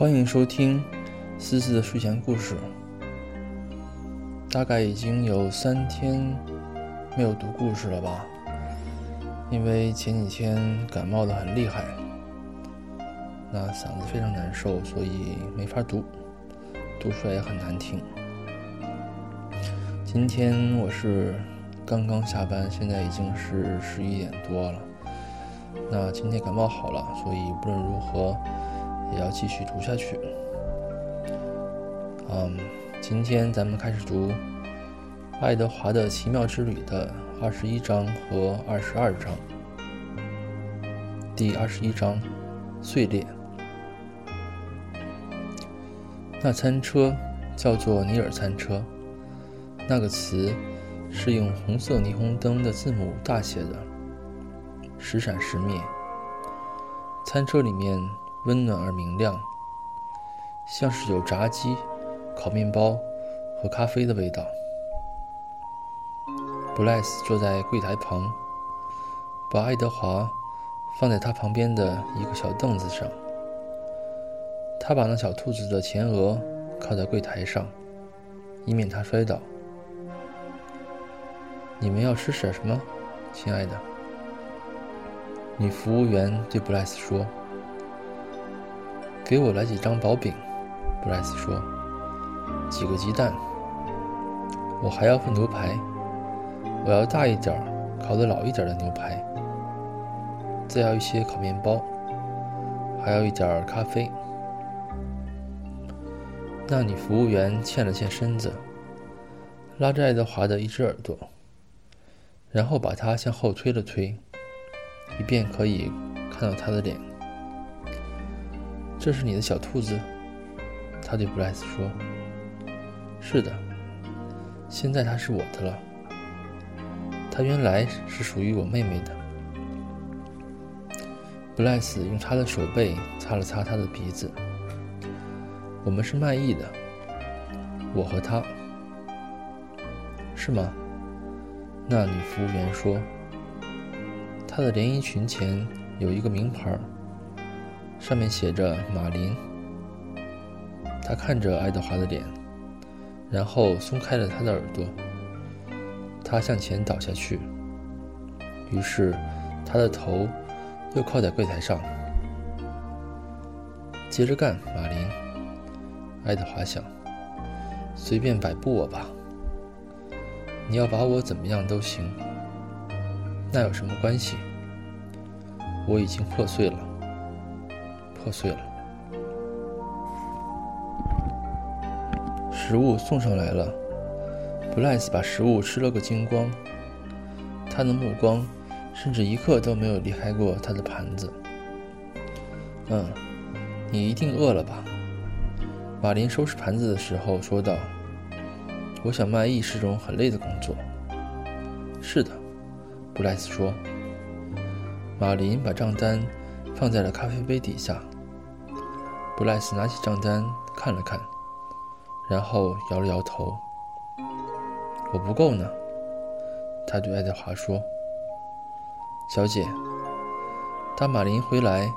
欢迎收听思思的睡前故事。大概已经有三天没有读故事了吧？因为前几天感冒的很厉害，那嗓子非常难受，所以没法读，读出来也很难听。今天我是刚刚下班，现在已经是十一点多了。那今天感冒好了，所以无论如何。也要继续读下去。嗯，今天咱们开始读《爱德华的奇妙之旅》的二十一章和二十二章。第二十一章：碎裂。那餐车叫做尼尔餐车，那个词是用红色霓虹灯的字母大写的，时闪时灭。餐车里面。温暖而明亮，像是有炸鸡、烤面包和咖啡的味道。布莱斯坐在柜台旁，把爱德华放在他旁边的一个小凳子上。他把那小兔子的前额靠在柜台上，以免它摔倒。你们要吃点什么，亲爱的？女服务员对布莱斯说。给我来几张薄饼，布莱斯说。几个鸡蛋。我还要份牛排。我要大一点、烤得老一点的牛排。再要一些烤面包，还要一点咖啡。那女服务员欠了欠身子，拉着爱德华的一只耳朵，然后把他向后推了推，以便可以看到他的脸。这是你的小兔子，他对布莱斯说：“是的，现在它是我的了。它原来是属于我妹妹的。”布莱斯用他的手背擦了擦他的鼻子。“我们是卖艺的，我和他，是吗？”那女服务员说：“她的连衣裙前有一个名牌。”上面写着“马林”。他看着爱德华的脸，然后松开了他的耳朵。他向前倒下去，于是他的头又靠在柜台上。接着干，马林。爱德华想，随便摆布我吧。你要把我怎么样都行，那有什么关系？我已经破碎了。破碎了。食物送上来了，布莱斯把食物吃了个精光。他的目光甚至一刻都没有离开过他的盘子。嗯，你一定饿了吧？马林收拾盘子的时候说道：“我想卖艺是种很累的工作。”是的，布莱斯说。马林把账单放在了咖啡杯底下。布莱斯拿起账单看了看，然后摇了摇头。“我不够呢。”他对爱德华说。“小姐，当马林回来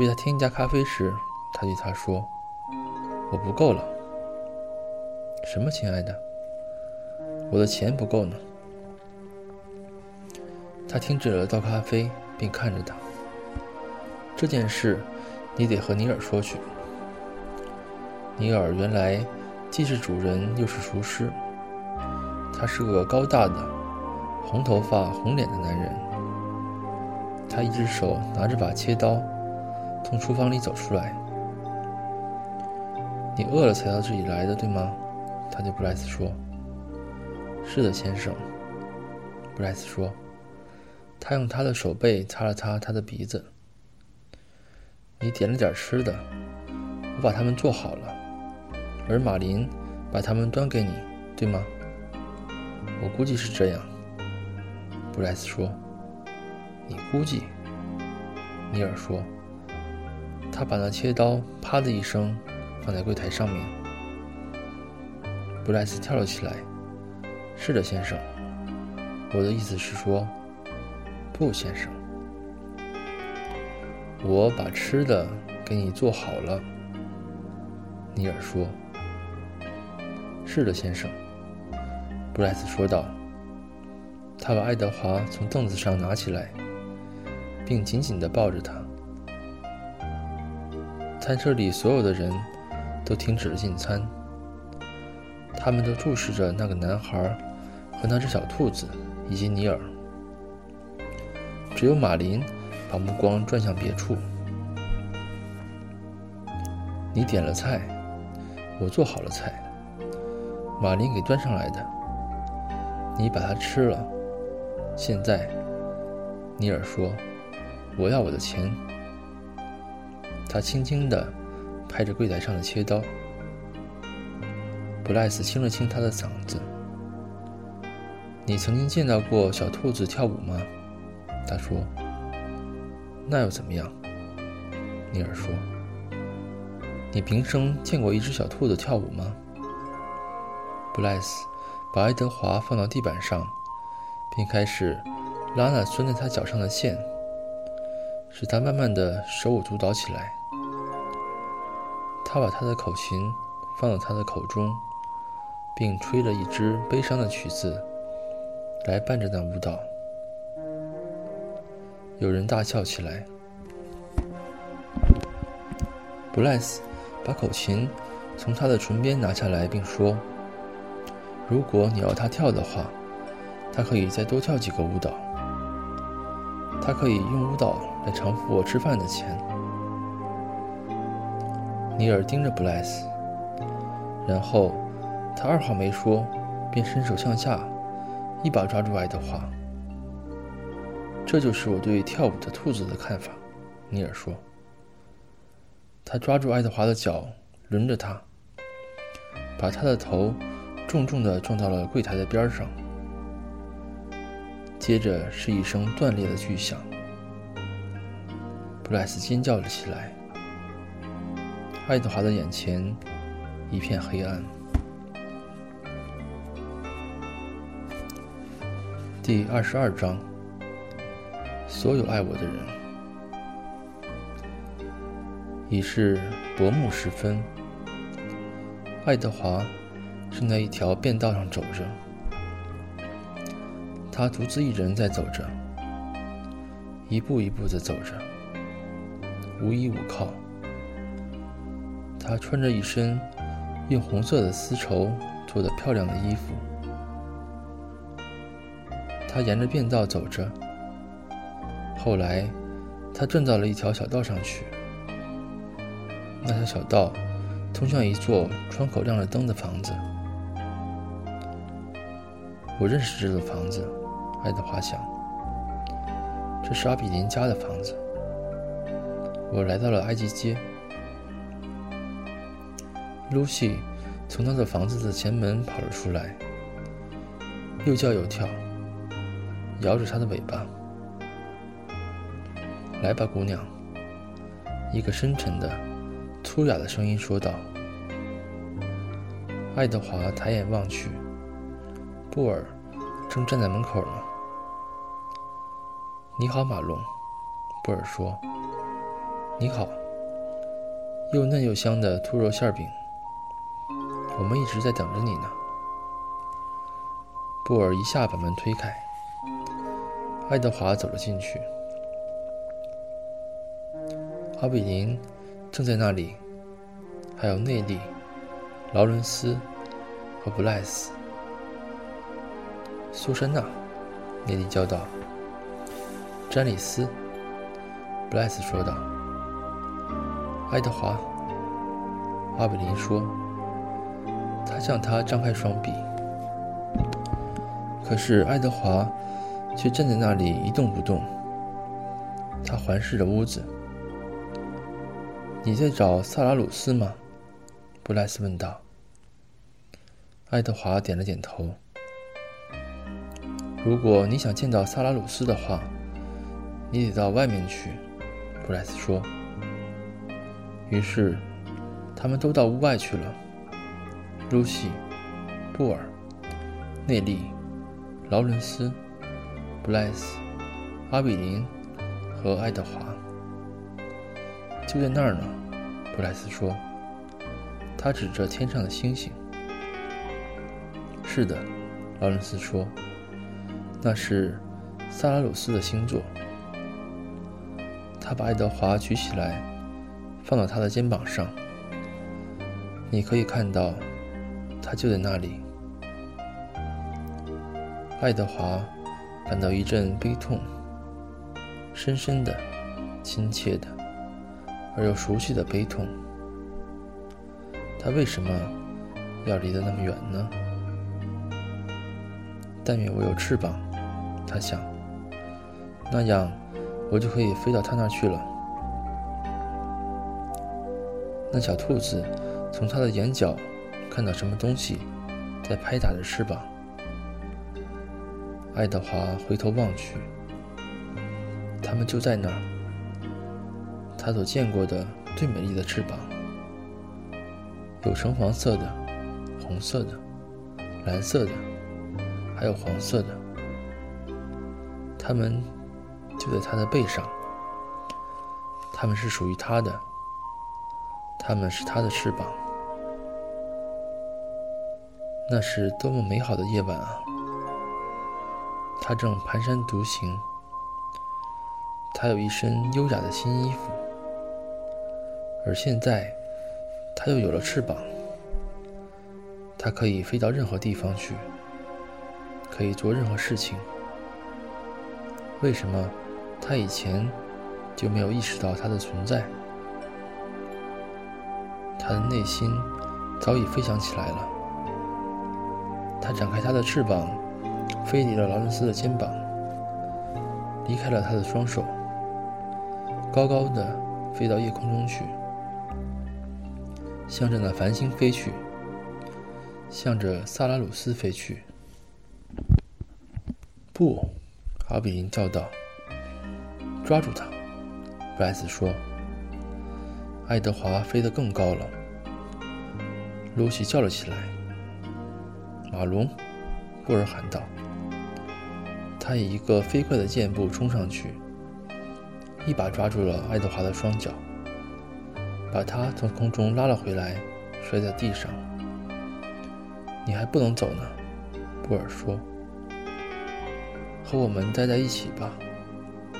为他添加咖啡时，他对他说：‘我不够了。’什么，亲爱的？我的钱不够呢。”他停止了倒咖啡，并看着他。这件事，你得和尼尔说去。尼尔原来既是主人又是厨师。他是个高大的、红头发、红脸的男人。他一只手拿着把切刀，从厨房里走出来。你饿了才到这里来的，对吗？他对布莱斯说。是的，先生。布莱斯说。他用他的手背擦了擦他的鼻子。你点了点吃的，我把它们做好了。而马林把它们端给你，对吗？我估计是这样。布莱斯说。你估计？尼尔说。他把那切刀“啪”的一声放在柜台上面。布莱斯跳了起来。是的，先生。我的意思是说，不，先生。我把吃的给你做好了。尼尔说。“是的，先生。”布莱斯说道。他把爱德华从凳子上拿起来，并紧紧地抱着他。餐车里所有的人都停止了进餐，他们都注视着那个男孩和那只小兔子以及尼尔。只有马林把目光转向别处。你点了菜，我做好了菜，马林给端上来的，你把它吃了。现在，尼尔说：“我要我的钱。”他轻轻地拍着柜台上的切刀。布莱斯清了清他的嗓子：“你曾经见到过小兔子跳舞吗？”他说：“那又怎么样？”尼尔说：“你平生见过一只小兔子跳舞吗？”布莱斯把爱德华放到地板上。并开始拉那拴在他脚上的线，使他慢慢的手舞足蹈起来。他把他的口琴放到他的口中，并吹了一支悲伤的曲子，来伴着那舞蹈。有人大笑起来。布莱斯把口琴从他的唇边拿下来，并说：“如果你要他跳的话。”他可以再多跳几个舞蹈。他可以用舞蹈来偿付我吃饭的钱。尼尔盯着布莱斯，然后他二话没说，便伸手向下，一把抓住爱德华。这就是我对跳舞的兔子的看法，尼尔说。他抓住爱德华的脚，轮着他，把他的头重重地撞到了柜台的边上。接着是一声断裂的巨响，布莱斯尖叫了起来。爱德华的眼前一片黑暗。第二十二章：所有爱我的人。已是薄暮时分，爱德华正在一条便道上走着。他独自一人在走着，一步一步的走着，无依无靠。他穿着一身用红色的丝绸做的漂亮的衣服。他沿着便道走着，后来他转到了一条小道上去。那条小道通向一座窗口亮着灯的房子。我认识这座房子。爱德华想：“这是阿比林家的房子。”我来到了埃及街。露西从他的房子的前门跑了出来，又叫又跳，摇着他的尾巴。“来吧，姑娘。”一个深沉的、粗哑的声音说道。爱德华抬眼望去，布尔正站在门口呢。你好，马龙，布尔说。你好，又嫩又香的兔肉馅饼。我们一直在等着你呢。布尔一下把门推开，爱德华走了进去。阿比林正在那里，还有内利、劳伦斯和布莱斯。苏珊娜，内利叫道。詹里斯，布莱斯说道。爱德华，阿比林说。他向他张开双臂，可是爱德华却站在那里一动不动。他环视着屋子。你在找萨拉鲁斯吗？布莱斯问道。爱德华点了点头。如果你想见到萨拉鲁斯的话。你得到外面去，布莱斯说。于是，他们都到屋外去了。露西、布尔、内利、劳伦斯、布莱斯、阿比林和爱德华就在那儿呢。布莱斯说：“他指着天上的星星。是的，劳伦斯说，那是萨拉鲁斯的星座。他把爱德华举起来，放到他的肩膀上。你可以看到，他就在那里。爱德华感到一阵悲痛，深深的、亲切的，而又熟悉的悲痛。他为什么要离得那么远呢？但愿我有翅膀，他想，那样。我就可以飞到他那儿去了。那小兔子从它的眼角看到什么东西在拍打着翅膀。爱德华回头望去，它们就在那儿。他所见过的最美丽的翅膀，有橙黄色的、红色的、蓝色的，还有黄色的。它们。就在他的背上，他们是属于他的，他们是他的翅膀。那是多么美好的夜晚啊！他正蹒跚独行，他有一身优雅的新衣服，而现在他又有了翅膀，他可以飞到任何地方去，可以做任何事情。为什么？他以前就没有意识到它的存在，他的内心早已飞翔起来了。他展开他的翅膀，飞离了劳伦斯的肩膀，离开了他的双手，高高的飞到夜空中去，向着那繁星飞去，向着萨拉鲁斯飞去。不，阿比林叫道。抓住他，布莱斯说。爱德华飞得更高了。露西叫了起来。马龙，布尔喊道。他以一个飞快的箭步冲上去，一把抓住了爱德华的双脚，把他从空中拉了回来，摔在地上。你还不能走呢，布尔说。和我们待在一起吧。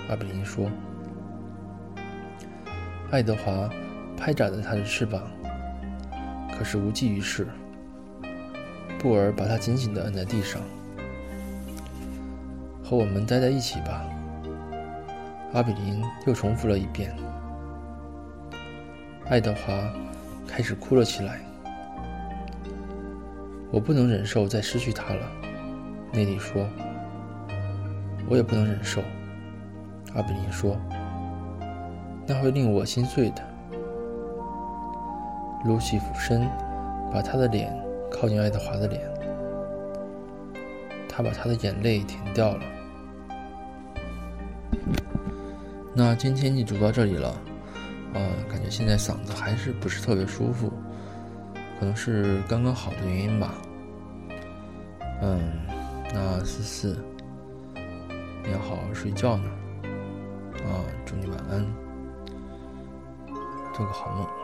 阿比林说：“爱德华拍打着他的翅膀，可是无济于事。布尔把他紧紧地摁在地上。和我们待在一起吧。”阿比林又重复了一遍。爱德华开始哭了起来。“我不能忍受再失去他了。”内里说，“我也不能忍受。”阿比林说：“那会令我心碎的。”露西俯身，把他的脸靠近爱德华的脸，他把他的眼泪舔掉了。那今天就读到这里了，呃，感觉现在嗓子还是不是特别舒服，可能是刚刚好的原因吧。嗯，那思思，要好好睡觉呢。啊，祝你晚安，做个好梦。